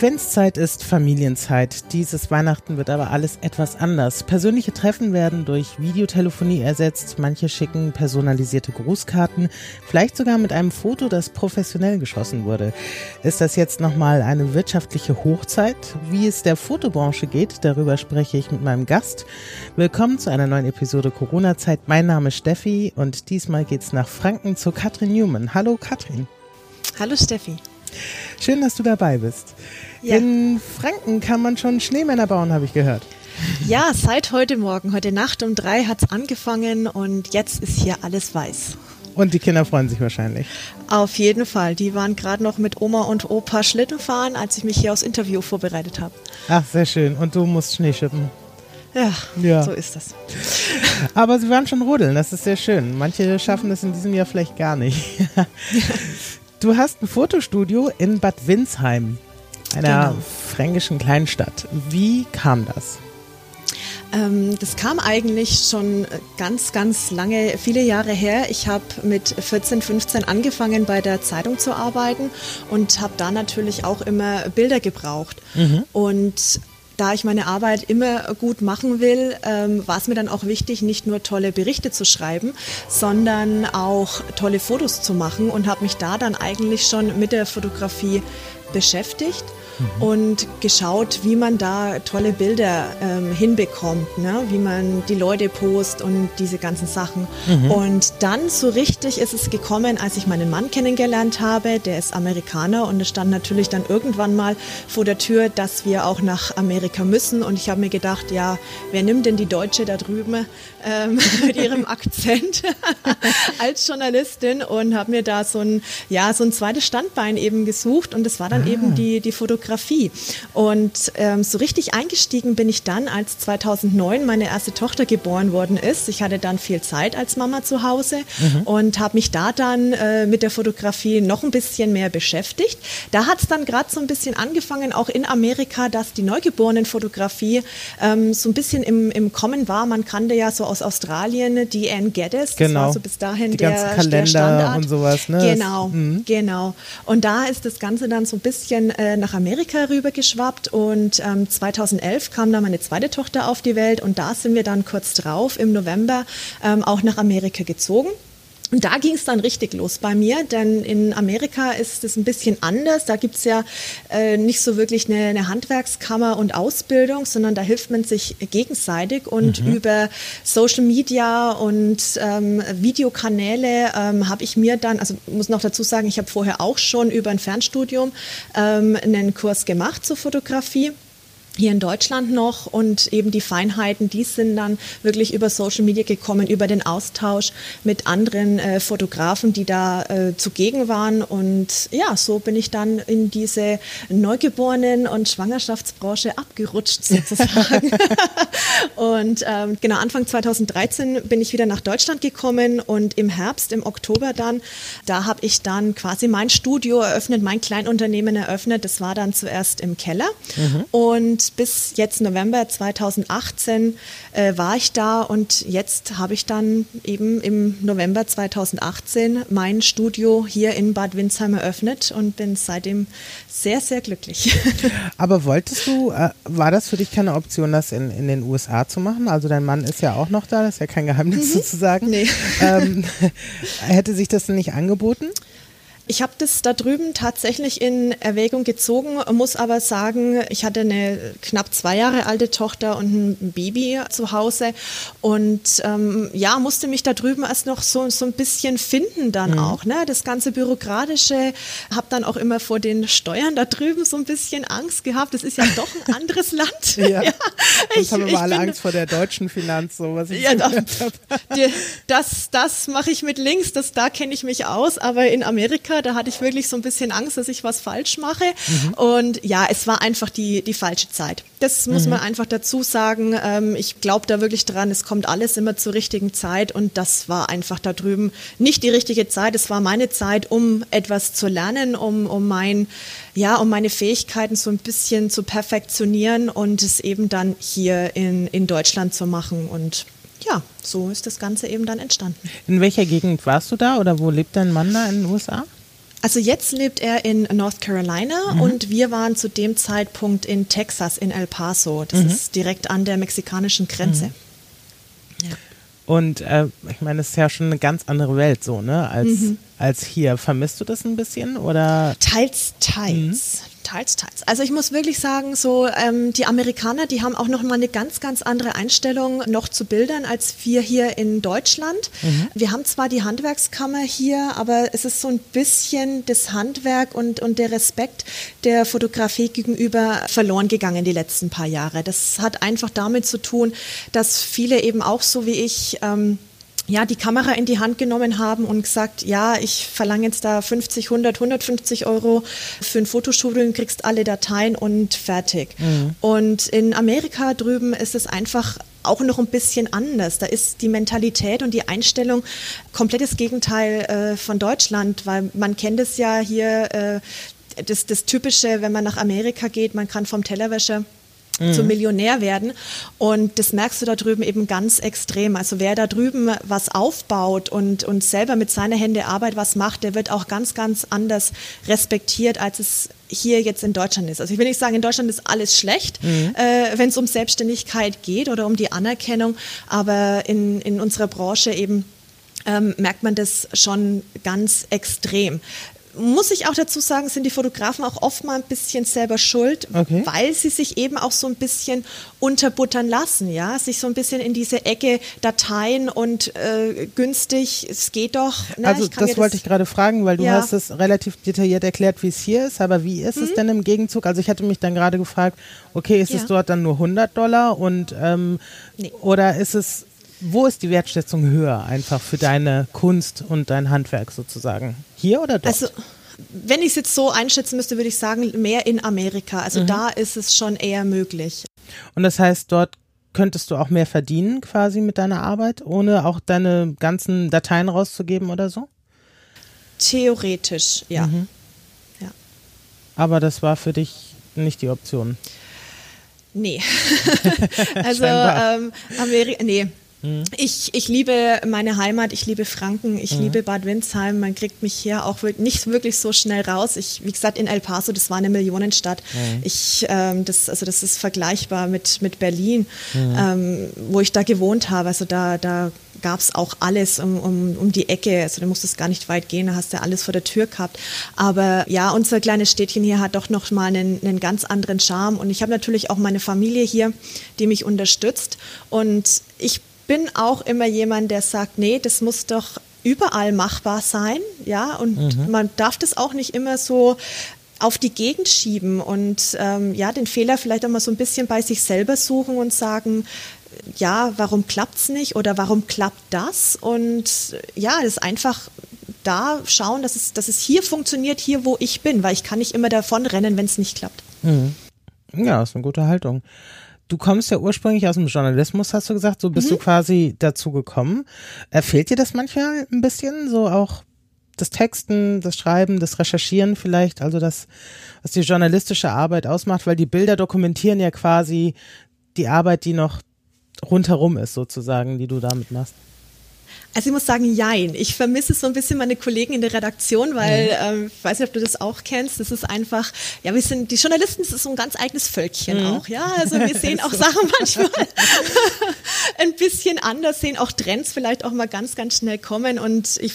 Adventszeit ist Familienzeit. Dieses Weihnachten wird aber alles etwas anders. Persönliche Treffen werden durch Videotelefonie ersetzt. Manche schicken personalisierte Grußkarten, vielleicht sogar mit einem Foto, das professionell geschossen wurde. Ist das jetzt nochmal eine wirtschaftliche Hochzeit? Wie es der Fotobranche geht, darüber spreche ich mit meinem Gast. Willkommen zu einer neuen Episode Corona-Zeit. Mein Name ist Steffi und diesmal geht's nach Franken zu Katrin Newman. Hallo Katrin. Hallo Steffi. Schön, dass du dabei bist. Ja. In Franken kann man schon Schneemänner bauen, habe ich gehört. Ja, seit heute Morgen, heute Nacht um drei hat es angefangen und jetzt ist hier alles weiß. Und die Kinder freuen sich wahrscheinlich. Auf jeden Fall. Die waren gerade noch mit Oma und Opa Schlitten fahren, als ich mich hier aufs Interview vorbereitet habe. Ach, sehr schön. Und du musst Schnee schippen. Ja, ja, so ist das. Aber sie waren schon rodeln, das ist sehr schön. Manche schaffen es in diesem Jahr vielleicht gar nicht. Du hast ein Fotostudio in Bad Windsheim, einer genau. fränkischen Kleinstadt. Wie kam das? Ähm, das kam eigentlich schon ganz, ganz lange, viele Jahre her. Ich habe mit 14, 15 angefangen, bei der Zeitung zu arbeiten und habe da natürlich auch immer Bilder gebraucht. Mhm. Und da ich meine Arbeit immer gut machen will, ähm, war es mir dann auch wichtig, nicht nur tolle Berichte zu schreiben, sondern auch tolle Fotos zu machen und habe mich da dann eigentlich schon mit der Fotografie beschäftigt mhm. und geschaut, wie man da tolle Bilder ähm, hinbekommt, ne? wie man die Leute post und diese ganzen Sachen. Mhm. Und dann so richtig ist es gekommen, als ich meinen Mann kennengelernt habe, der ist Amerikaner und es stand natürlich dann irgendwann mal vor der Tür, dass wir auch nach Amerika müssen und ich habe mir gedacht, ja, wer nimmt denn die Deutsche da drüben ähm, mit ihrem Akzent als Journalistin und habe mir da so ein, ja, so ein zweites Standbein eben gesucht und das war dann ah. eben die, die Fotografie Fotografie. Und ähm, so richtig eingestiegen bin ich dann, als 2009 meine erste Tochter geboren worden ist. Ich hatte dann viel Zeit als Mama zu Hause mhm. und habe mich da dann äh, mit der Fotografie noch ein bisschen mehr beschäftigt. Da hat es dann gerade so ein bisschen angefangen, auch in Amerika, dass die Neugeborenenfotografie ähm, so ein bisschen im, im Kommen war. Man kannte ja so aus Australien die Anne Geddes. Genau. Das war so bis dahin die der, ganzen Kalender der Standard. und sowas. Ne? Genau, mhm. genau. Und da ist das Ganze dann so ein bisschen äh, nach Amerika Amerika rübergeschwappt und ähm, 2011 kam dann meine zweite Tochter auf die Welt und da sind wir dann kurz drauf im November ähm, auch nach Amerika gezogen. Und da ging es dann richtig los bei mir, denn in Amerika ist es ein bisschen anders. Da gibt's ja äh, nicht so wirklich eine, eine, Handwerkskammer und Ausbildung, sondern da hilft man sich gegenseitig und mhm. über Social Media und ähm, Videokanäle ähm, habe ich mir dann, also muss noch dazu sagen, ich habe vorher auch schon über ein Fernstudium ähm, einen Kurs gemacht zur Fotografie hier in Deutschland noch und eben die Feinheiten, die sind dann wirklich über Social Media gekommen, über den Austausch mit anderen äh, Fotografen, die da äh, zugegen waren und ja, so bin ich dann in diese Neugeborenen- und Schwangerschaftsbranche abgerutscht sozusagen. und ähm, genau, Anfang 2013 bin ich wieder nach Deutschland gekommen und im Herbst, im Oktober dann, da habe ich dann quasi mein Studio eröffnet, mein Kleinunternehmen eröffnet. Das war dann zuerst im Keller mhm. und bis jetzt November 2018 äh, war ich da und jetzt habe ich dann eben im November 2018 mein Studio hier in Bad Windsheim eröffnet und bin seitdem sehr, sehr glücklich. Aber wolltest du, äh, war das für dich keine Option, das in, in den USA zu machen? Also dein Mann ist ja auch noch da, das ist ja kein Geheimnis mhm. sozusagen. Nee. Ähm, hätte sich das denn nicht angeboten? Ich habe das da drüben tatsächlich in Erwägung gezogen, muss aber sagen, ich hatte eine knapp zwei Jahre alte Tochter und ein Baby zu Hause und ähm, ja, musste mich da drüben erst noch so, so ein bisschen finden dann mhm. auch. Ne? Das ganze Bürokratische, habe dann auch immer vor den Steuern da drüben so ein bisschen Angst gehabt. Das ist ja doch ein anderes Land. ja. ja. Ich, haben wir alle Angst vor der deutschen Finanz, so was ich ja, doch, Das, das mache ich mit links, das, da kenne ich mich aus, aber in Amerika Da hatte ich wirklich so ein bisschen Angst, dass ich was falsch mache. Mhm. Und ja, es war einfach die, die falsche Zeit. Das muss mhm. man einfach dazu sagen. Ähm, ich glaube da wirklich dran, es kommt alles immer zur richtigen Zeit. Und das war einfach da drüben nicht die richtige Zeit. Es war meine Zeit, um etwas zu lernen, um, um mein, ja, um meine Fähigkeiten so ein bisschen zu perfektionieren und es eben dann hier in, in Deutschland zu machen. Und ja, so ist das Ganze eben dann entstanden. In welcher Gegend warst du da oder wo lebt dein Mann da in den USA? Also jetzt lebt er in North Carolina mhm. und wir waren zu dem Zeitpunkt in Texas, in El Paso. Das mhm. ist direkt an der mexikanischen Grenze. Mhm. Ja. Und äh, ich meine, es ist ja schon eine ganz andere Welt so, ne, als, mhm. als hier. Vermisst du das ein bisschen oder? Teils, teils. Teils, teils. Also ich muss wirklich sagen, so ähm, die Amerikaner, die haben auch noch mal eine ganz, ganz andere Einstellung noch zu Bildern als wir hier in Deutschland. Mhm. Wir haben zwar die Handwerkskammer hier, aber es ist so ein bisschen das Handwerk und, und der Respekt der Fotografie gegenüber verloren gegangen die letzten paar Jahre. Das hat einfach damit zu tun, dass viele eben auch so wie ich ähm, ja, die Kamera in die Hand genommen haben und gesagt, ja, ich verlange jetzt da 50, 100, 150 Euro für ein Fotostudio, kriegst alle Dateien und fertig. Mhm. Und in Amerika drüben ist es einfach auch noch ein bisschen anders. Da ist die Mentalität und die Einstellung komplettes Gegenteil äh, von Deutschland, weil man kennt es ja hier, äh, das, das Typische, wenn man nach Amerika geht, man kann vom Tellerwäscher mhm. zum Millionär werden. Und das merkst du da drüben eben ganz extrem. Also wer da drüben was aufbaut und, und selber mit seiner Hände Arbeit was macht, der wird auch ganz, ganz anders respektiert, als es hier jetzt in Deutschland ist. Also ich will nicht sagen, in Deutschland ist alles schlecht, mhm. äh, wenn es um Selbstständigkeit geht oder um die Anerkennung, aber in, in unserer Branche eben ähm, merkt man das schon ganz extrem muss ich auch dazu sagen, sind die Fotografen auch oft mal ein bisschen selber schuld, okay. weil sie sich eben auch so ein bisschen unterbuttern lassen, ja, sich so ein bisschen in diese Ecke Dateien und äh, günstig, es geht doch. Ne? Also das, das wollte ich gerade fragen, weil du ja. hast es relativ detailliert erklärt, wie es hier ist, aber wie ist hm? es denn im Gegenzug? Also ich hatte mich dann gerade gefragt, okay, ist ja. es dort dann nur 100 Dollar und ähm, nee. oder ist es wo ist die Wertschätzung höher einfach für deine Kunst und dein Handwerk sozusagen? Hier oder dort? Also wenn ich es jetzt so einschätzen müsste, würde ich sagen, mehr in Amerika. Also mhm. da ist es schon eher möglich. Und das heißt, dort könntest du auch mehr verdienen quasi mit deiner Arbeit, ohne auch deine ganzen Dateien rauszugeben oder so? Theoretisch, ja. Mhm. ja. Aber das war für dich nicht die Option. Nee. also ähm, Amerika, nee, Mhm. Ich, ich liebe meine Heimat, ich liebe Franken, ich mhm. liebe Bad Windsheim. Man kriegt mich hier auch nicht wirklich so schnell raus. Ich, wie gesagt, in El Paso, das war eine Millionenstadt. Mhm. Ich, ähm, das, also das ist vergleichbar mit, mit Berlin, mhm. ähm, wo ich da gewohnt habe. Also da, da gab es auch alles um, um, um die Ecke. Also du musstest gar nicht weit gehen, da hast du alles vor der Tür gehabt. Aber ja, unser kleines Städtchen hier hat doch noch mal einen, einen ganz anderen Charme. Und ich habe natürlich auch meine Familie hier, die mich unterstützt. Und ich bin auch immer jemand, der sagt, nee, das muss doch überall machbar sein, ja, und mhm. man darf das auch nicht immer so auf die Gegend schieben und ähm, ja, den Fehler vielleicht auch mal so ein bisschen bei sich selber suchen und sagen, ja, warum klappt es nicht oder warum klappt das? Und ja, das ist einfach da schauen, dass es, dass es hier funktioniert, hier wo ich bin, weil ich kann nicht immer davon rennen, wenn es nicht klappt. Mhm. Ja, ist eine gute Haltung du kommst ja ursprünglich aus dem Journalismus, hast du gesagt, so bist mhm. du quasi dazu gekommen. Äh, fehlt dir das manchmal ein bisschen, so auch das Texten, das Schreiben, das Recherchieren vielleicht, also das, was die journalistische Arbeit ausmacht, weil die Bilder dokumentieren ja quasi die Arbeit, die noch rundherum ist, sozusagen, die du damit machst. Also ich muss sagen, jein. Ich vermisse so ein bisschen meine Kollegen in der Redaktion, weil, mhm. ähm, ich weiß nicht, ob du das auch kennst, das ist einfach, ja, wir sind, die Journalisten, das ist so ein ganz eigenes Völkchen mhm. auch, ja. Also wir sehen auch Sachen manchmal ein bisschen anders, sehen auch Trends vielleicht auch mal ganz, ganz schnell kommen und ich,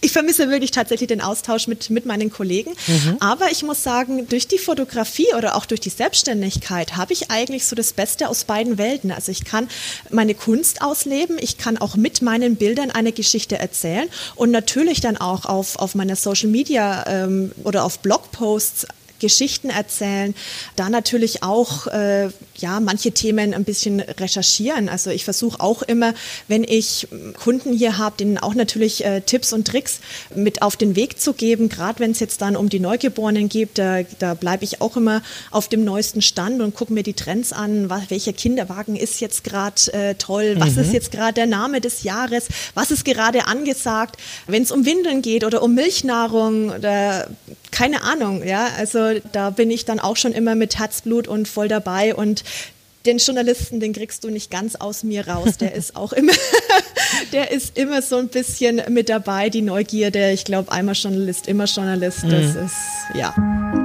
ich vermisse wirklich tatsächlich den Austausch mit, mit meinen Kollegen. Mhm. Aber ich muss sagen, durch die Fotografie oder auch durch die Selbstständigkeit habe ich eigentlich so das Beste aus beiden Welten. Also ich kann meine Kunst ausleben, ich kann auch mit meinen Bildern Menschen eine Geschichte erzählen und natürlich dann auch auf, auf meiner Social Media ähm, oder auf Blogposts Geschichten erzählen, da natürlich auch äh, ja manche Themen ein bisschen recherchieren. Also ich versuche auch immer, wenn ich Kunden hier habe, denen auch natürlich äh, Tipps und Tricks mit auf den Weg zu geben. Gerade wenn es jetzt dann um die Neugeborenen geht, da, da bleibe ich auch immer auf dem neuesten Stand und gucke mir die Trends an. Was, welcher Kinderwagen ist jetzt gerade äh, toll? Was mhm. ist jetzt gerade der Name des Jahres? Was ist gerade angesagt? Wenn es um Windeln geht oder um Milchnahrung oder keine Ahnung, ja. Also da bin ich dann auch schon immer mit Herzblut und voll dabei und den Journalisten, den kriegst du nicht ganz aus mir raus. Der ist auch immer, der ist immer so ein bisschen mit dabei, die Neugierde. Ich glaube, einmal Journalist, immer Journalist. Das mhm. ist, ja.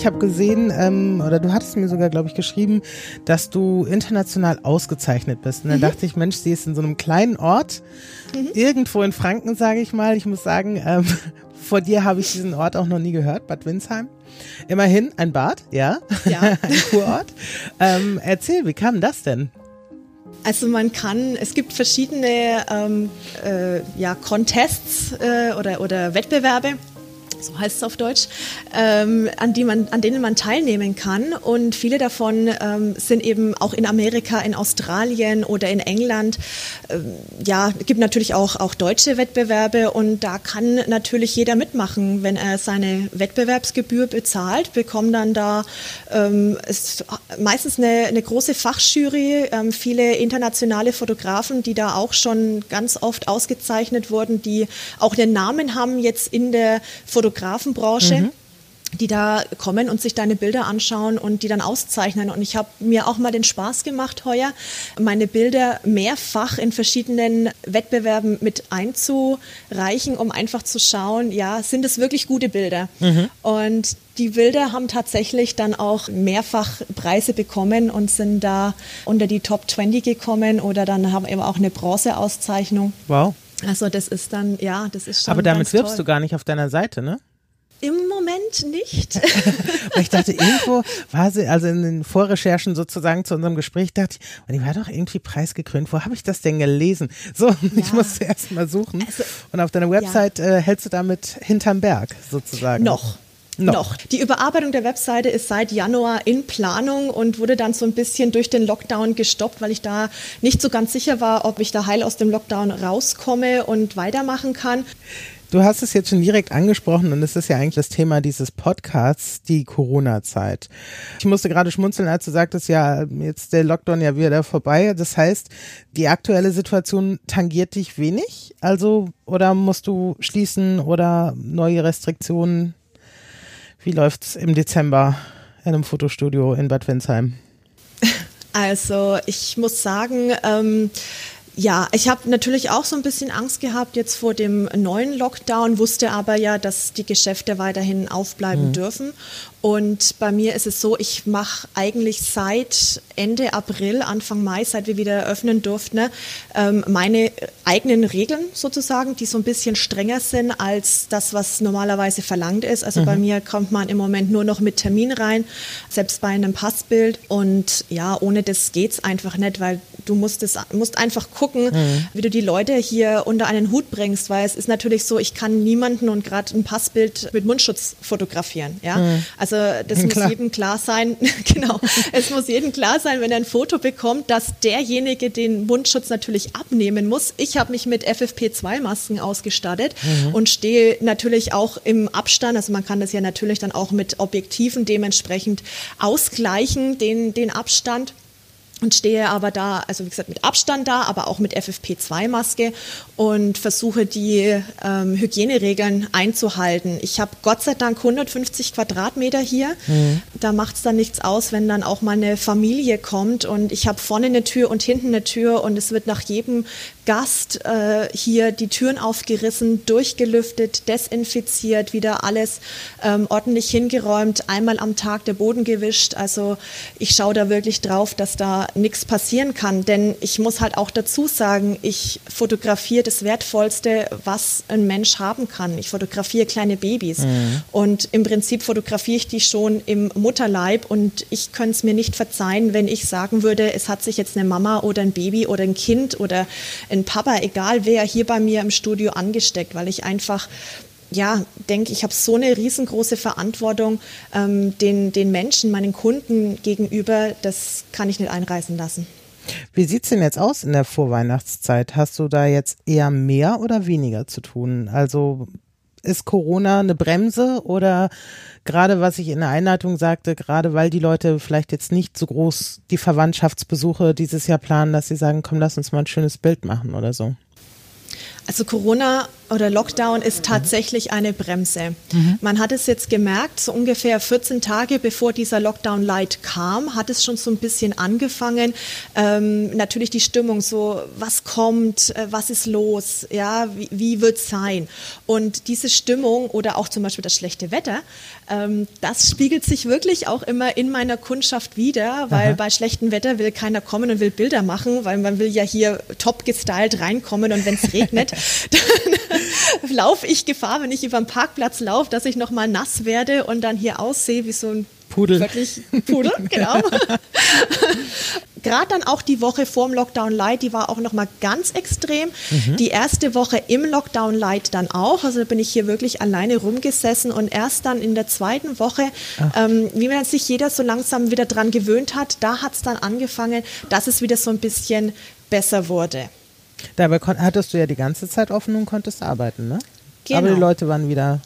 Ich habe gesehen, ähm, oder du hattest mir sogar, glaube ich, geschrieben, dass du international ausgezeichnet bist. Und dann mhm. dachte ich, Mensch, sie ist in so einem kleinen Ort, mhm. irgendwo in Franken, sage ich mal. Ich muss sagen, ähm, vor dir habe ich diesen Ort auch noch nie gehört, Bad Windsheim. Immerhin ein Bad, ja, ja. ein Kurort. Ähm, erzähl, wie kam das denn? Also man kann, es gibt verschiedene ähm, äh, ja, Contests äh, oder, oder Wettbewerbe so heißt es auf Deutsch, ähm, an, die man, an denen man teilnehmen kann. Und viele davon ähm, sind eben auch in Amerika, in Australien oder in England. Ähm, ja, gibt natürlich auch, auch deutsche Wettbewerbe und da kann natürlich jeder mitmachen. Wenn er seine Wettbewerbsgebühr bezahlt, bekommt dann da ähm, ist meistens eine, eine große Fachjury, ähm, viele internationale Fotografen, die da auch schon ganz oft ausgezeichnet wurden, die auch einen Namen haben jetzt in der Fotografie Fotografenbranche. Mhm die da kommen und sich deine Bilder anschauen und die dann auszeichnen. Und ich habe mir auch mal den Spaß gemacht heuer, meine Bilder mehrfach in verschiedenen Wettbewerben mit einzureichen, um einfach zu schauen, ja, sind es wirklich gute Bilder? Mhm. Und die Bilder haben tatsächlich dann auch mehrfach Preise bekommen und sind da unter die Top 20 gekommen oder dann haben eben auch eine Bronzeauszeichnung. Wow. Also das ist dann, ja, das ist schon. Aber damit wirbst toll. du gar nicht auf deiner Seite, ne? Im Moment nicht. ich dachte, irgendwo war sie, also in den Vorrecherchen sozusagen zu unserem Gespräch, dachte ich, und die war doch irgendwie preisgekrönt. Wo habe ich das denn gelesen? So, ja. ich musste erst mal suchen. Also, und auf deiner Website ja. äh, hältst du damit hinterm Berg sozusagen. Noch. Noch. Noch. Die Überarbeitung der Webseite ist seit Januar in Planung und wurde dann so ein bisschen durch den Lockdown gestoppt, weil ich da nicht so ganz sicher war, ob ich da heil aus dem Lockdown rauskomme und weitermachen kann. Du hast es jetzt schon direkt angesprochen und es ist ja eigentlich das Thema dieses Podcasts, die Corona-Zeit. Ich musste gerade schmunzeln, als du sagtest, ja, jetzt der Lockdown ja wieder vorbei. Das heißt, die aktuelle Situation tangiert dich wenig? Also, oder musst du schließen oder neue Restriktionen? Wie läuft's im Dezember in einem Fotostudio in Bad Windsheim? Also, ich muss sagen, ähm, ja, ich habe natürlich auch so ein bisschen Angst gehabt jetzt vor dem neuen Lockdown, wusste aber ja, dass die Geschäfte weiterhin aufbleiben mhm. dürfen. Und bei mir ist es so, ich mache eigentlich seit Ende April, Anfang Mai, seit wir wieder eröffnen durften, ne, ähm, meine eigenen Regeln sozusagen, die so ein bisschen strenger sind als das, was normalerweise verlangt ist. Also mhm. bei mir kommt man im Moment nur noch mit Termin rein, selbst bei einem Passbild. Und ja, ohne das geht's einfach nicht, weil du musst, es, musst einfach gucken, mhm. wie du die Leute hier unter einen Hut bringst, weil es ist natürlich so, ich kann niemanden und gerade ein Passbild mit Mundschutz fotografieren. Ja? Mhm. Also das muss jedem klar sein, genau, es muss jedem klar sein, wenn er ein Foto bekommt, dass derjenige den Mundschutz natürlich abnehmen muss. Ich habe mich mit FFP2-Masken ausgestattet mhm. und stehe natürlich auch im Abstand, also man kann das ja natürlich dann auch mit Objektiven dementsprechend ausgleichen, den, den Abstand und stehe aber da, also wie gesagt, mit Abstand da, aber auch mit FFP2-Maske und versuche die ähm, Hygieneregeln einzuhalten. Ich habe Gott sei Dank 150 Quadratmeter hier. Mhm. Da macht es dann nichts aus, wenn dann auch mal eine Familie kommt und ich habe vorne eine Tür und hinten eine Tür und es wird nach jedem Gast äh, hier die Türen aufgerissen, durchgelüftet, desinfiziert, wieder alles ähm, ordentlich hingeräumt, einmal am Tag der Boden gewischt. Also ich schaue da wirklich drauf, dass da nichts passieren kann. Denn ich muss halt auch dazu sagen, ich fotografiere das Wertvollste, was ein Mensch haben kann. Ich fotografiere kleine Babys. Mhm. Und im Prinzip fotografiere ich die schon im Mutterleib und ich könnte es mir nicht verzeihen, wenn ich sagen würde, es hat sich jetzt eine Mama oder ein Baby oder ein Kind oder ein Papa, egal wer, hier bei mir im Studio angesteckt, weil ich einfach ja, denke, ich habe so eine riesengroße Verantwortung ähm, den, den Menschen, meinen Kunden gegenüber, das kann ich nicht einreißen lassen. Wie sieht es denn jetzt aus in der Vorweihnachtszeit? Hast du da jetzt eher mehr oder weniger zu tun? Also ist Corona eine Bremse oder gerade was ich in der Einleitung sagte, gerade weil die Leute vielleicht jetzt nicht so groß die Verwandtschaftsbesuche dieses Jahr planen, dass sie sagen, komm, lass uns mal ein schönes Bild machen oder so? Also Corona oder Lockdown ist tatsächlich eine Bremse. Mhm. Man hat es jetzt gemerkt, so ungefähr 14 Tage bevor dieser Lockdown Light kam, hat es schon so ein bisschen angefangen. Ähm, natürlich die Stimmung so, was kommt, äh, was ist los, ja, wie, wie wird es sein? Und diese Stimmung oder auch zum Beispiel das schlechte Wetter, ähm, das spiegelt sich wirklich auch immer in meiner Kundschaft wieder, weil Aha. bei schlechtem Wetter will keiner kommen und will Bilder machen, weil man will ja hier top gestylt reinkommen und wenn es regnet, dann laufe ich Gefahr, wenn ich über den Parkplatz laufe, dass ich nochmal nass werde und dann hier aussehe wie so ein Pudel. Wirklich Pudel, genau. Gerade dann auch die Woche vor dem Lockdown Light, die war auch nochmal ganz extrem. Mhm. Die erste Woche im Lockdown Light dann auch. Also da bin ich hier wirklich alleine rumgesessen und erst dann in der zweiten Woche, ähm, wie man sich jeder so langsam wieder dran gewöhnt hat, da hat es dann angefangen, dass es wieder so ein bisschen besser wurde. Dabei hattest du ja die ganze Zeit offen und konntest arbeiten, ne? Genau. Aber die Leute waren wieder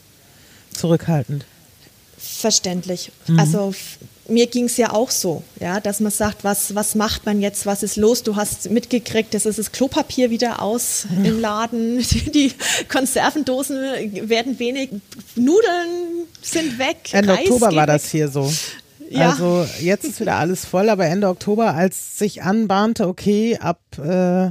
zurückhaltend. Verständlich. Mhm. Also mir ging es ja auch so, ja, dass man sagt, was, was macht man jetzt, was ist los? Du hast mitgekriegt, dass ist das Klopapier wieder aus mhm. im Laden, die Konservendosen werden wenig, Nudeln sind weg. Ende Reis Oktober war das hier so. Ja. Also jetzt ist wieder alles voll, aber Ende Oktober, als sich anbahnte, okay, ab äh,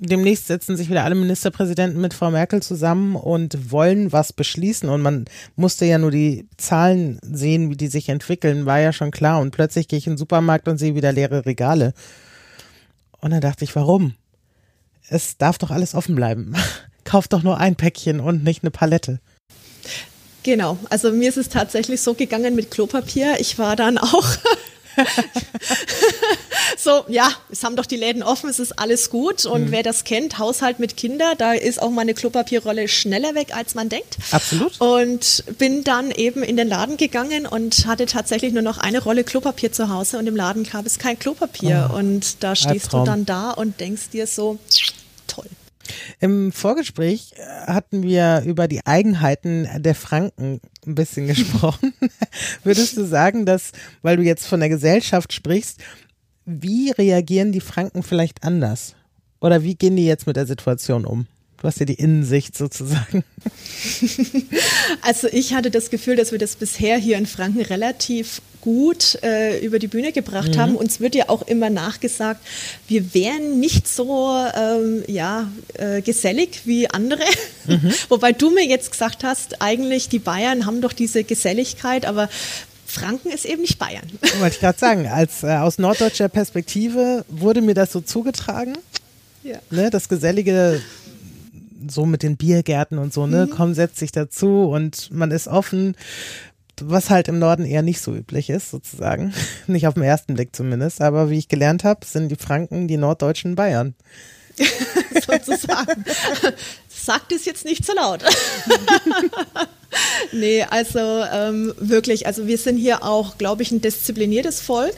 demnächst setzen sich wieder alle Ministerpräsidenten mit Frau Merkel zusammen und wollen was beschließen. Und man musste ja nur die Zahlen sehen, wie die sich entwickeln, war ja schon klar. Und plötzlich gehe ich in den Supermarkt und sehe wieder leere Regale. Und dann dachte ich, warum? Es darf doch alles offen bleiben. Kauf doch nur ein Päckchen und nicht eine Palette. Genau, also mir ist es tatsächlich so gegangen mit Klopapier. Ich war dann auch so, ja, es haben doch die Läden offen, es ist alles gut. Und mhm. wer das kennt, Haushalt mit Kindern, da ist auch meine Klopapierrolle schneller weg, als man denkt. Absolut. Und bin dann eben in den Laden gegangen und hatte tatsächlich nur noch eine Rolle Klopapier zu Hause und im Laden gab es kein Klopapier. Oh, und da stehst du dann da und denkst dir so. Im Vorgespräch äh, hatten wir über die Eigenheiten der Franken ein bisschen gesprochen. Würdest du sagen, dass, weil du jetzt von der Gesellschaft sprichst, wie reagieren die Franken vielleicht anders? Oder wie gehen die jetzt mit der Situation um? Du hast ja die Innensicht sozusagen. Also ich hatte das Gefühl, dass wir das bisher hier in Franken relativ gut äh, über die Bühne gebracht mhm. haben. Uns wird ja auch immer nachgesagt, wir wären nicht so ähm, ja, äh, gesellig wie andere. Mhm. Wobei du mir jetzt gesagt hast, eigentlich die Bayern haben doch diese Geselligkeit, aber Franken ist eben nicht Bayern. Wollte ich gerade sagen, als äh, aus norddeutscher Perspektive wurde mir das so zugetragen. Ja. Ne, das gesellige so mit den Biergärten und so, ne, mhm. komm, setz dich dazu und man ist offen, was halt im Norden eher nicht so üblich ist, sozusagen. Nicht auf den ersten Blick zumindest, aber wie ich gelernt habe, sind die Franken die norddeutschen Bayern. sozusagen. Sagt es jetzt nicht so laut. nee, also ähm, wirklich, also wir sind hier auch, glaube ich, ein diszipliniertes Volk.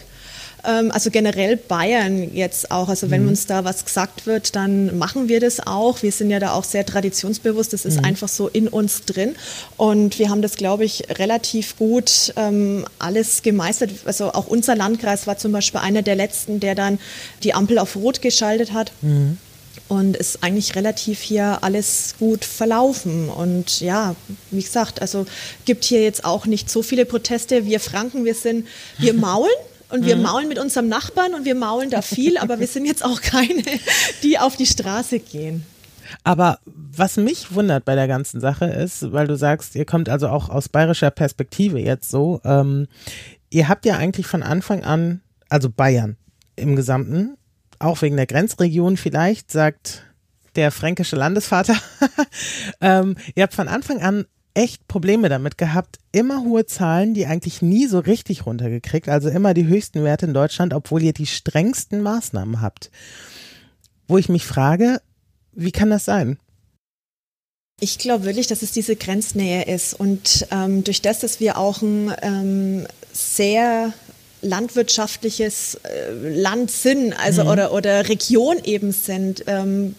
Ähm, also generell Bayern jetzt auch. Also wenn mhm. uns da was gesagt wird, dann machen wir das auch. Wir sind ja da auch sehr traditionsbewusst. Das ist mhm. einfach so in uns drin. Und wir haben das, glaube ich, relativ gut ähm, alles gemeistert. Also auch unser Landkreis war zum Beispiel einer der letzten, der dann die Ampel auf Rot geschaltet hat. Mhm und ist eigentlich relativ hier alles gut verlaufen. Und ja, wie gesagt, also gibt hier jetzt auch nicht so viele Proteste. Wir Franken, wir sind, wir maulen und wir mhm. maulen mit unserem Nachbarn und wir maulen da viel, aber wir sind jetzt auch keine, die auf die Straße gehen. Aber was mich wundert bei der ganzen Sache ist, weil du sagst, ihr kommt also auch aus bayerischer Perspektive jetzt so, ähm, ihr habt ja eigentlich von Anfang an, also Bayern im Gesamten, auch wegen der Grenzregion vielleicht, sagt der fränkische Landesvater, ähm, ihr habt von Anfang an echt Probleme damit gehabt, immer hohe Zahlen, die eigentlich nie so richtig runtergekriegt, also immer die höchsten Werte in Deutschland, obwohl ihr die strengsten Maßnahmen habt. Wo ich mich frage, wie kann das sein? Ich glaube wirklich, dass es diese Grenznähe ist und ähm, durch das, dass wir auch ein ähm, sehr landwirtschaftliches äh, Land sind, also mhm. oder, oder Region eben sind, ähm,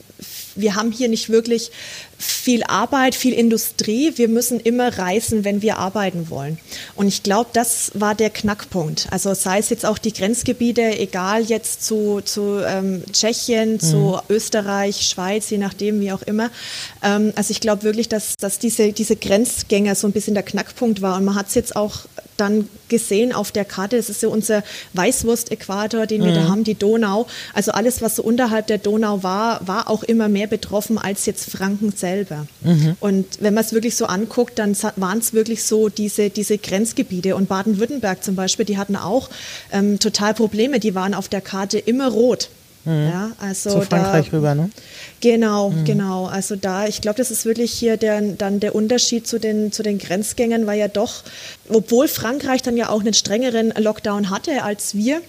wir haben hier nicht wirklich viel Arbeit, viel Industrie. Wir müssen immer reisen, wenn wir arbeiten wollen. Und ich glaube, das war der Knackpunkt. Also sei es jetzt auch die Grenzgebiete, egal jetzt zu, zu ähm, Tschechien, mhm. zu Österreich, Schweiz, je nachdem, wie auch immer. Ähm, also ich glaube wirklich, dass, dass diese, diese Grenzgänger so ein bisschen der Knackpunkt war. Und man hat es jetzt auch dann gesehen auf der Karte, das ist so unser Weißwurst-Äquator, den wir mhm. da haben, die Donau. Also alles, was so unterhalb der Donau war, war auch immer mehr betroffen als jetzt Franken selber. Mhm. Und wenn man es wirklich so anguckt, dann waren es wirklich so diese, diese Grenzgebiete. Und Baden-Württemberg zum Beispiel, die hatten auch ähm, total Probleme. Die waren auf der Karte immer rot. Mhm. Ja, also Zu Frankreich da, rüber, ne? Genau, mhm. genau. Also da, ich glaube, das ist wirklich hier der, dann der Unterschied zu den, zu den Grenzgängern, weil ja doch, obwohl Frankreich dann ja auch einen strengeren Lockdown hatte als wir,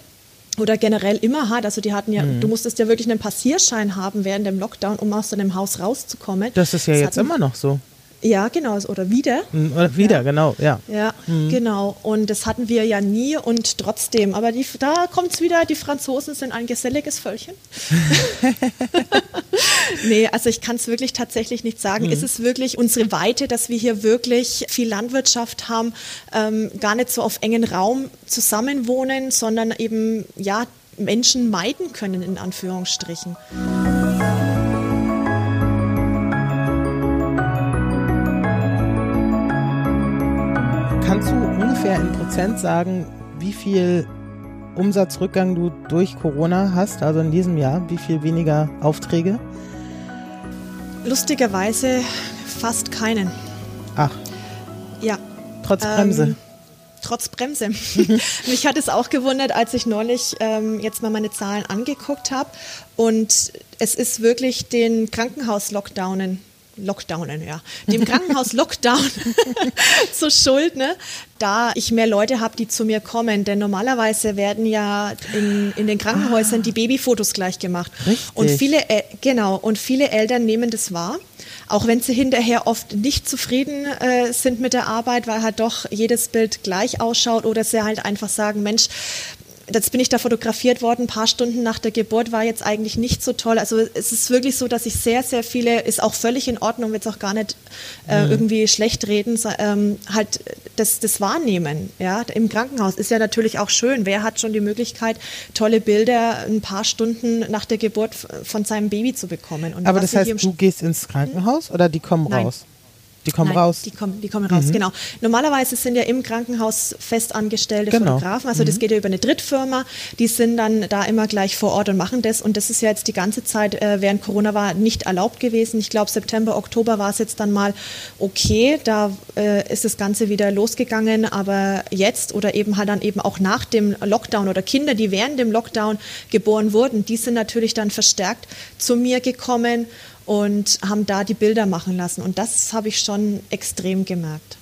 oder generell immer hat. Also die hatten ja, mhm. du musstest ja wirklich einen Passierschein haben während dem Lockdown, um aus deinem Haus rauszukommen. Das ist ja das jetzt immer noch so. Ja, genau, oder wieder. Hm, oder wieder, ja. genau, ja. Ja, mhm. genau. Und das hatten wir ja nie und trotzdem. Aber die, da kommt es wieder, die Franzosen sind ein geselliges Völkchen. nee, also ich kann es wirklich tatsächlich nicht sagen. Mhm. Ist es wirklich unsere Weite, dass wir hier wirklich viel Landwirtschaft haben, ähm, gar nicht so auf engen Raum zusammenwohnen, sondern eben, ja, Menschen meiden können, in Anführungsstrichen. Prozent sagen, wie viel Umsatzrückgang du durch Corona hast, also in diesem Jahr? Wie viel weniger Aufträge? Lustigerweise fast keinen. Ach. Ja. Trotz Bremse. Ähm, trotz Bremse. Mich hat es auch gewundert, als ich neulich ähm, jetzt mal meine Zahlen angeguckt habe. Und es ist wirklich den Krankenhaus-Lockdownen Lockdownen, ja, dem Krankenhaus-Lockdown zur Schuld, ne? da ich mehr Leute habe, die zu mir kommen. Denn normalerweise werden ja in, in den Krankenhäusern ah. die Babyfotos gleich gemacht. Richtig. Und viele, genau, und viele Eltern nehmen das wahr. Auch wenn sie hinterher oft nicht zufrieden äh, sind mit der Arbeit, weil halt doch jedes Bild gleich ausschaut oder sie halt einfach sagen, Mensch, Jetzt bin ich da fotografiert worden, ein paar Stunden nach der Geburt war jetzt eigentlich nicht so toll. Also es ist wirklich so, dass ich sehr, sehr viele, ist auch völlig in Ordnung, will es auch gar nicht äh, mhm. irgendwie schlecht reden, ähm, halt das, das wahrnehmen. Ja, im Krankenhaus ist ja natürlich auch schön. Wer hat schon die Möglichkeit, tolle Bilder ein paar Stunden nach der Geburt von seinem Baby zu bekommen? Und Aber das heißt, du gehst ins Krankenhaus oder die kommen Nein. raus? Die kommen Nein, raus. Die kommen, die kommen raus, mhm. genau. Normalerweise sind ja im Krankenhaus festangestellte genau. Fotografen, also mhm. das geht ja über eine Drittfirma, die sind dann da immer gleich vor Ort und machen das. Und das ist ja jetzt die ganze Zeit äh, während Corona war nicht erlaubt gewesen. Ich glaube, September, Oktober war es jetzt dann mal okay, da äh, ist das Ganze wieder losgegangen. Aber jetzt oder eben halt dann eben auch nach dem Lockdown oder Kinder, die während dem Lockdown geboren wurden, die sind natürlich dann verstärkt zu mir gekommen und haben da die Bilder machen lassen. Und das habe ich schon extrem gemerkt.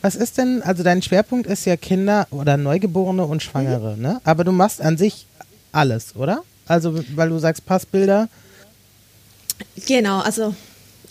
Was ist denn, also dein Schwerpunkt ist ja Kinder oder Neugeborene und Schwangere, mhm. ne? Aber du machst an sich alles, oder? Also, weil du sagst Passbilder. Genau, also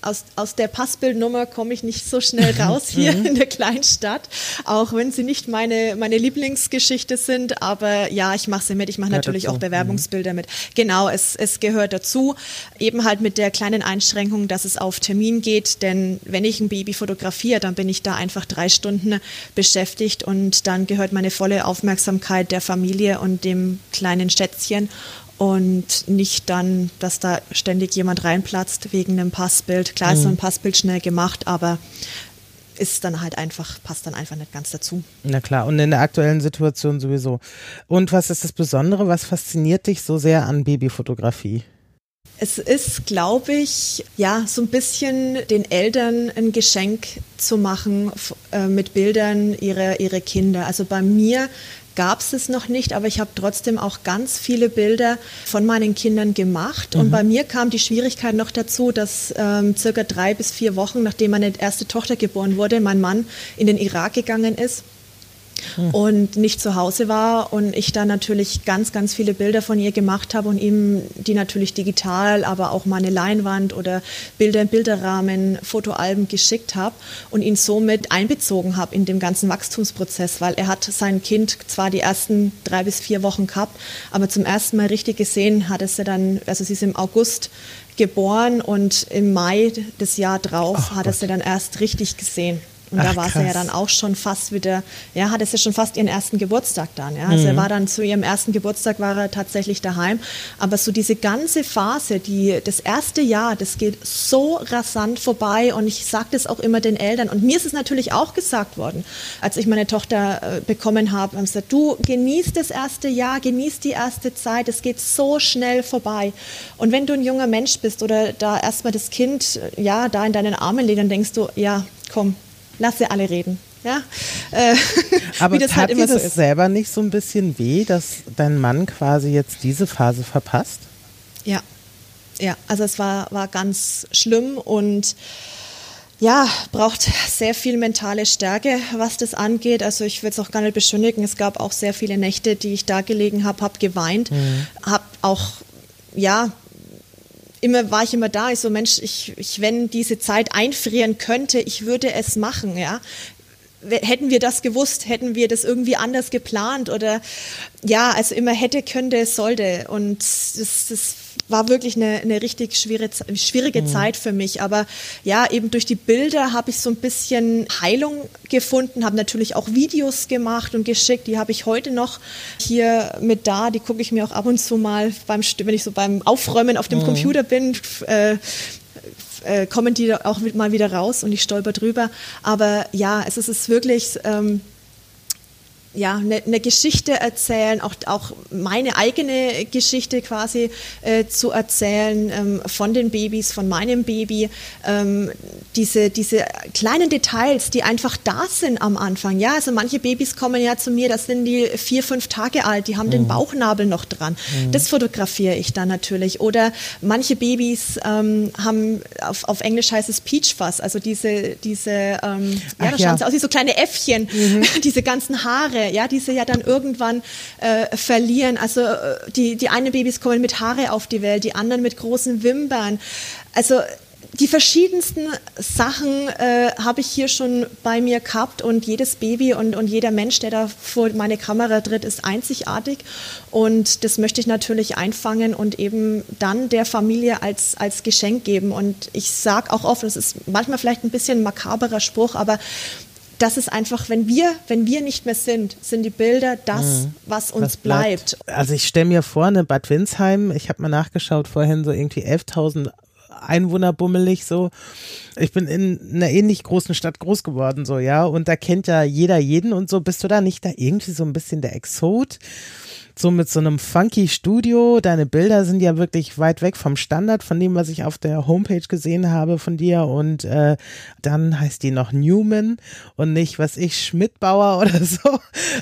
aus, aus der Passbildnummer komme ich nicht so schnell raus hier mhm. in der Kleinstadt, auch wenn sie nicht meine, meine Lieblingsgeschichte sind. Aber ja, ich mache sie mit. Ich mache natürlich dazu. auch Bewerbungsbilder mhm. mit. Genau, es, es gehört dazu. Eben halt mit der kleinen Einschränkung, dass es auf Termin geht. Denn wenn ich ein Baby fotografiere, dann bin ich da einfach drei Stunden beschäftigt und dann gehört meine volle Aufmerksamkeit der Familie und dem kleinen Schätzchen und nicht dann, dass da ständig jemand reinplatzt wegen einem Passbild. Klar ist so ein mhm. Passbild schnell gemacht, aber ist dann halt einfach, passt dann einfach nicht ganz dazu. Na klar, und in der aktuellen Situation sowieso. Und was ist das Besondere? Was fasziniert dich so sehr an Babyfotografie? Es ist, glaube ich, ja, so ein bisschen den Eltern ein Geschenk zu machen äh, mit Bildern ihrer, ihrer Kinder. Also bei mir gab es es noch nicht, aber ich habe trotzdem auch ganz viele Bilder von meinen Kindern gemacht. Mhm. Und bei mir kam die Schwierigkeit noch dazu, dass ähm, circa drei bis vier Wochen, nachdem meine erste Tochter geboren wurde, mein Mann in den Irak gegangen ist hm. und nicht zu Hause war und ich dann natürlich ganz, ganz viele Bilder von ihr gemacht habe und ihm die natürlich digital, aber auch meine Leinwand oder Bilder im Bilderrahmen, Fotoalben geschickt habe und ihn somit einbezogen habe in dem ganzen Wachstumsprozess, weil er hat sein Kind zwar die ersten drei bis vier Wochen gehabt, aber zum ersten Mal richtig gesehen hat es ja dann, also sie ist im August geboren und im Mai des Jahr drauf Ach, hat er sie dann erst richtig gesehen. Und Ach, da war sie ja dann auch schon fast wieder, ja, hatte sie schon fast ihren ersten Geburtstag dann. Ja. Also mhm. er war dann zu ihrem ersten Geburtstag war er tatsächlich daheim. Aber so diese ganze Phase, die das erste Jahr, das geht so rasant vorbei. Und ich sage das auch immer den Eltern. Und mir ist es natürlich auch gesagt worden, als ich meine Tochter äh, bekommen habe, haben gesagt, du genießt das erste Jahr, genießt die erste Zeit, es geht so schnell vorbei. Und wenn du ein junger Mensch bist oder da erstmal das Kind ja da in deinen Armen liegt, dann denkst du, ja, komm, lass sie alle reden. Ja? Äh, Aber das tat halt immer dir das so selber nicht so ein bisschen weh, dass dein Mann quasi jetzt diese Phase verpasst? Ja, ja, also es war, war ganz schlimm und ja, braucht sehr viel mentale Stärke, was das angeht. Also ich will es auch gar nicht beschönigen. Es gab auch sehr viele Nächte, die ich da gelegen habe, habe geweint, mhm. habe auch ja immer war ich immer da. Ich so Mensch, ich, ich wenn diese Zeit einfrieren könnte, ich würde es machen. Ja, hätten wir das gewusst, hätten wir das irgendwie anders geplant oder ja, also immer hätte, könnte, sollte und das, das war wirklich eine, eine richtig schwierige, schwierige mhm. Zeit für mich. Aber ja, eben durch die Bilder habe ich so ein bisschen Heilung gefunden, habe natürlich auch Videos gemacht und geschickt. Die habe ich heute noch hier mit da. Die gucke ich mir auch ab und zu mal beim, wenn ich so beim Aufräumen auf dem mhm. Computer bin. Äh, äh, kommen die auch mal wieder raus und ich stolper drüber. Aber ja, es ist wirklich ähm, ja, eine, eine Geschichte erzählen, auch, auch meine eigene Geschichte quasi äh, zu erzählen ähm, von den Babys, von meinem Baby. Ähm, diese, diese kleinen Details, die einfach da sind am Anfang. Ja, also manche Babys kommen ja zu mir, das sind die vier, fünf Tage alt, die haben mhm. den Bauchnabel noch dran. Mhm. Das fotografiere ich dann natürlich. Oder manche Babys ähm, haben, auf, auf Englisch heißt es Peach Fuzz, also diese, diese ähm, ja, da schauen sie aus wie so kleine Äffchen, mhm. diese ganzen Haare Haare, ja, die sie ja dann irgendwann äh, verlieren. Also äh, die, die einen Babys kommen mit Haare auf die Welt, die anderen mit großen Wimpern. Also die verschiedensten Sachen äh, habe ich hier schon bei mir gehabt und jedes Baby und, und jeder Mensch, der da vor meine Kamera tritt, ist einzigartig und das möchte ich natürlich einfangen und eben dann der Familie als, als Geschenk geben und ich sage auch oft, das ist manchmal vielleicht ein bisschen makaberer Spruch, aber das ist einfach, wenn wir, wenn wir nicht mehr sind, sind die Bilder das, mhm. was uns was bleibt. bleibt. Also ich stelle mir vor, ne Bad Windsheim, ich habe mal nachgeschaut vorhin, so irgendwie 11.000 Einwohner bummelig so. Ich bin in einer ähnlich großen Stadt groß geworden so, ja, und da kennt ja jeder jeden und so. Bist du da nicht da irgendwie so ein bisschen der Exot? so mit so einem funky Studio. Deine Bilder sind ja wirklich weit weg vom Standard, von dem, was ich auf der Homepage gesehen habe von dir. Und äh, dann heißt die noch Newman und nicht, was ich, Schmidtbauer oder so.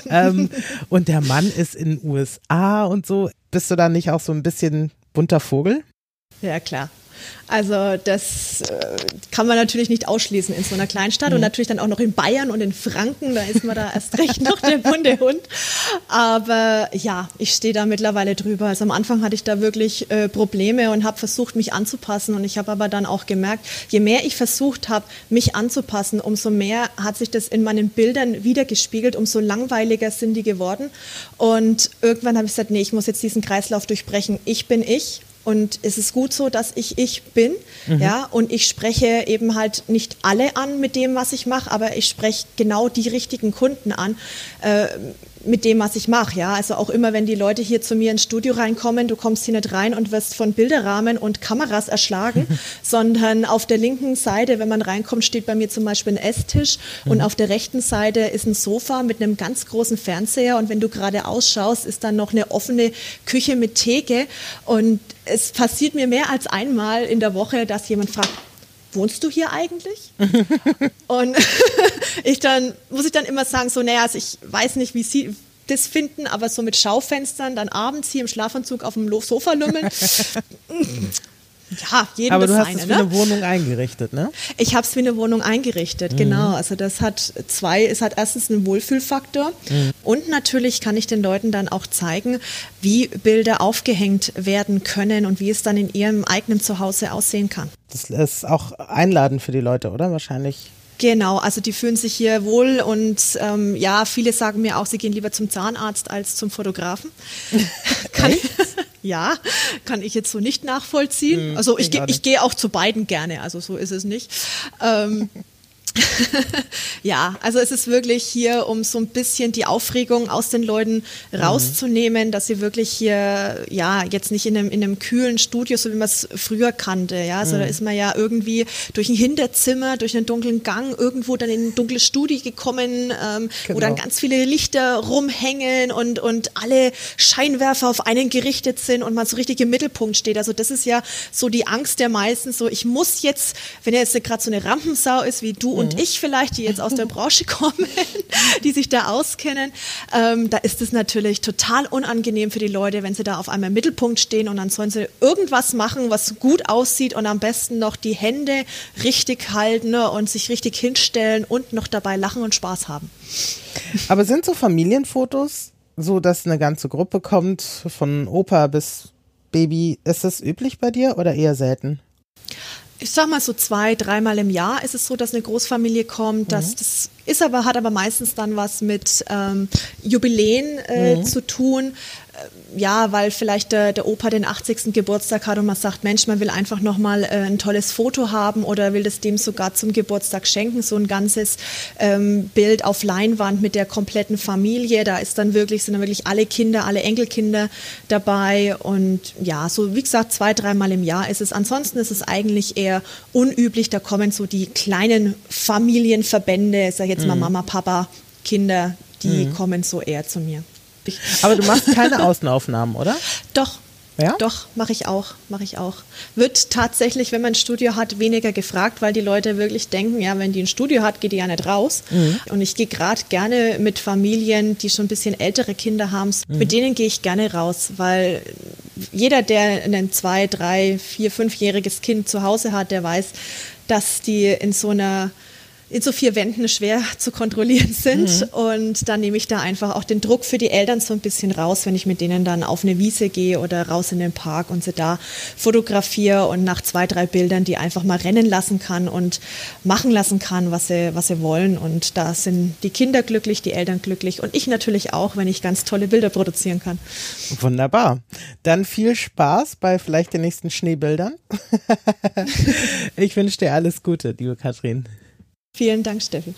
ähm, und der Mann ist in USA und so. Bist du da nicht auch so ein bisschen bunter Vogel? Ja, klar. Also das äh, kann man natürlich nicht ausschließen in so einer Kleinstadt mhm. und natürlich dann auch noch in Bayern und in Franken, da ist man da erst recht noch der bunte Hund. Aber ja, ich stehe da mittlerweile drüber. Also am Anfang hatte ich da wirklich äh, Probleme und habe versucht, mich anzupassen und ich habe aber dann auch gemerkt, je mehr ich versucht habe, mich anzupassen, umso mehr hat sich das in meinen Bildern wiedergespiegelt, umso langweiliger sind die geworden und irgendwann habe ich gesagt, nee, ich muss jetzt diesen Kreislauf durchbrechen. Ich bin ich Und es ist gut so, dass ich ich bin, mhm. ja, und ich spreche eben halt nicht alle an mit dem, was ich mache, aber ich spreche genau die richtigen Kunden an. Äh, mit dem, was ich mache. Ja? Also auch immer, wenn die Leute hier zu mir ins Studio reinkommen, du kommst hier nicht rein und wirst von Bilderrahmen und Kameras erschlagen, sondern auf der linken Seite, wenn man reinkommt, steht bei mir zum Beispiel ein Esstisch mhm. und auf der rechten Seite ist ein Sofa mit einem ganz großen Fernseher und wenn du gerade ausschaust, ist dann noch eine offene Küche mit Theke und es passiert mir mehr als einmal in der Woche, dass jemand fragt, wohnst du hier eigentlich? und ich dann, muss ich dann immer sagen, so, naja, also ich weiß nicht, wie Sie das finden, aber so mit Schaufenstern, dann abends hier im Schlafanzug auf dem Sofa lümmeln. Ja, jedem Aber du hast seine, es wie ne? eine Wohnung eingerichtet, ne? Ich habe es wie eine Wohnung eingerichtet, Mhm. genau. Also das hat zwei, es hat erstens einen Wohlfühlfaktor Mhm. und natürlich kann ich den Leuten dann auch zeigen, wie Bilder aufgehängt werden können und wie es dann in ihrem eigenen Zuhause aussehen kann. Das ist auch einladend für die Leute, oder? Wahrscheinlich. Genau, also die fühlen sich hier wohl und ähm, ja, viele sagen mir auch, sie gehen lieber zum Zahnarzt als zum Fotografen. kann, ja, kann ich jetzt so nicht nachvollziehen. Hm, also ich, ich gehe auch zu beiden gerne, also so ist es nicht. Ähm, ja, also es ist wirklich hier, um so ein bisschen die Aufregung aus den Leuten rauszunehmen, dass sie wirklich hier, ja, jetzt nicht in einem, in einem kühlen Studio, so wie man es früher kannte, ja, also da ist man ja irgendwie durch ein Hinterzimmer, durch einen dunklen Gang irgendwo dann in ein dunkles Studio gekommen, ähm, wo Genau. dann ganz viele Lichter rumhängen und, und alle Scheinwerfer auf einen gerichtet sind und man so richtig im Mittelpunkt steht. Also das ist ja so die Angst der meisten, so ich muss jetzt, wenn er jetzt gerade so eine Rampensau ist wie du und ich vielleicht, die jetzt aus der Branche kommen, die sich da auskennen, ähm, da ist es natürlich total unangenehm für die Leute, wenn sie da auf einmal im Mittelpunkt stehen und dann sollen sie irgendwas machen, was gut aussieht und am besten noch die Hände richtig halten ne, und sich richtig hinstellen und noch dabei lachen und Spaß haben. Aber sind so Familienfotos so, dass eine ganze Gruppe kommt, von Opa bis Baby? Ist das üblich bei dir oder eher selten? Ich sag mal so zwei, dreimal im Jahr ist es so, dass eine Großfamilie kommt. Das, das ist aber, hat aber meistens dann was mit ähm, Jubiläen äh, zu tun. Ja, weil vielleicht der, der Opa den 80. Geburtstag hat und man sagt, Mensch, man will einfach nochmal äh, ein tolles Foto haben oder will das dem sogar zum Geburtstag schenken, so ein ganzes ähm, Bild auf Leinwand mit der kompletten Familie. Da ist dann wirklich, sind dann wirklich alle Kinder, alle Enkelkinder dabei und ja, so wie gesagt, zwei, dreimal im Jahr ist es. Ansonsten ist es eigentlich eher unüblich. Da kommen so die kleinen Familienverbände, ich sag jetzt mal Mama, Papa, Kinder, die kommen so eher zu mir. Aber du machst keine Außenaufnahmen, oder? Doch. Ja? Doch, mache ich auch, mache ich auch. Wird tatsächlich, wenn man ein Studio hat, weniger gefragt, weil die Leute wirklich denken, ja, wenn die ein Studio hat, geht die ja nicht raus. Und ich gehe gerade gerne mit Familien, die schon ein bisschen ältere Kinder haben, mit denen gehe ich gerne raus, weil jeder, der ein zwei, drei, vier, fünfjähriges Kind zu Hause hat, der weiß, dass die in so einer in so vier Wänden schwer zu kontrollieren sind. Und dann nehme ich da einfach auch den Druck für die Eltern so ein bisschen raus, wenn ich mit denen dann auf eine Wiese gehe oder raus in den Park und sie da fotografiere und nach zwei, drei Bildern die einfach mal rennen lassen kann und machen lassen kann, was sie, was sie wollen. Und da sind die Kinder glücklich, die Eltern glücklich und ich natürlich auch, wenn ich ganz tolle Bilder produzieren kann. Wunderbar. Dann viel Spaß bei vielleicht den nächsten Schneebildern. ich wünsche dir alles Gute, liebe Katrin. Vielen Dank, Steffi.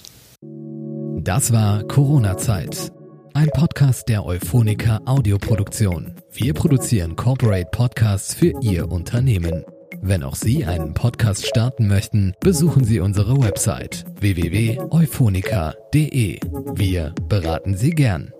Das war Corona-Zeit. Ein Podcast der Euphonica Audioproduktion. Wir produzieren Corporate Podcasts für Ihr Unternehmen. Wenn auch Sie einen Podcast starten möchten, besuchen Sie unsere Website www.euphonica.de. Wir beraten Sie gern.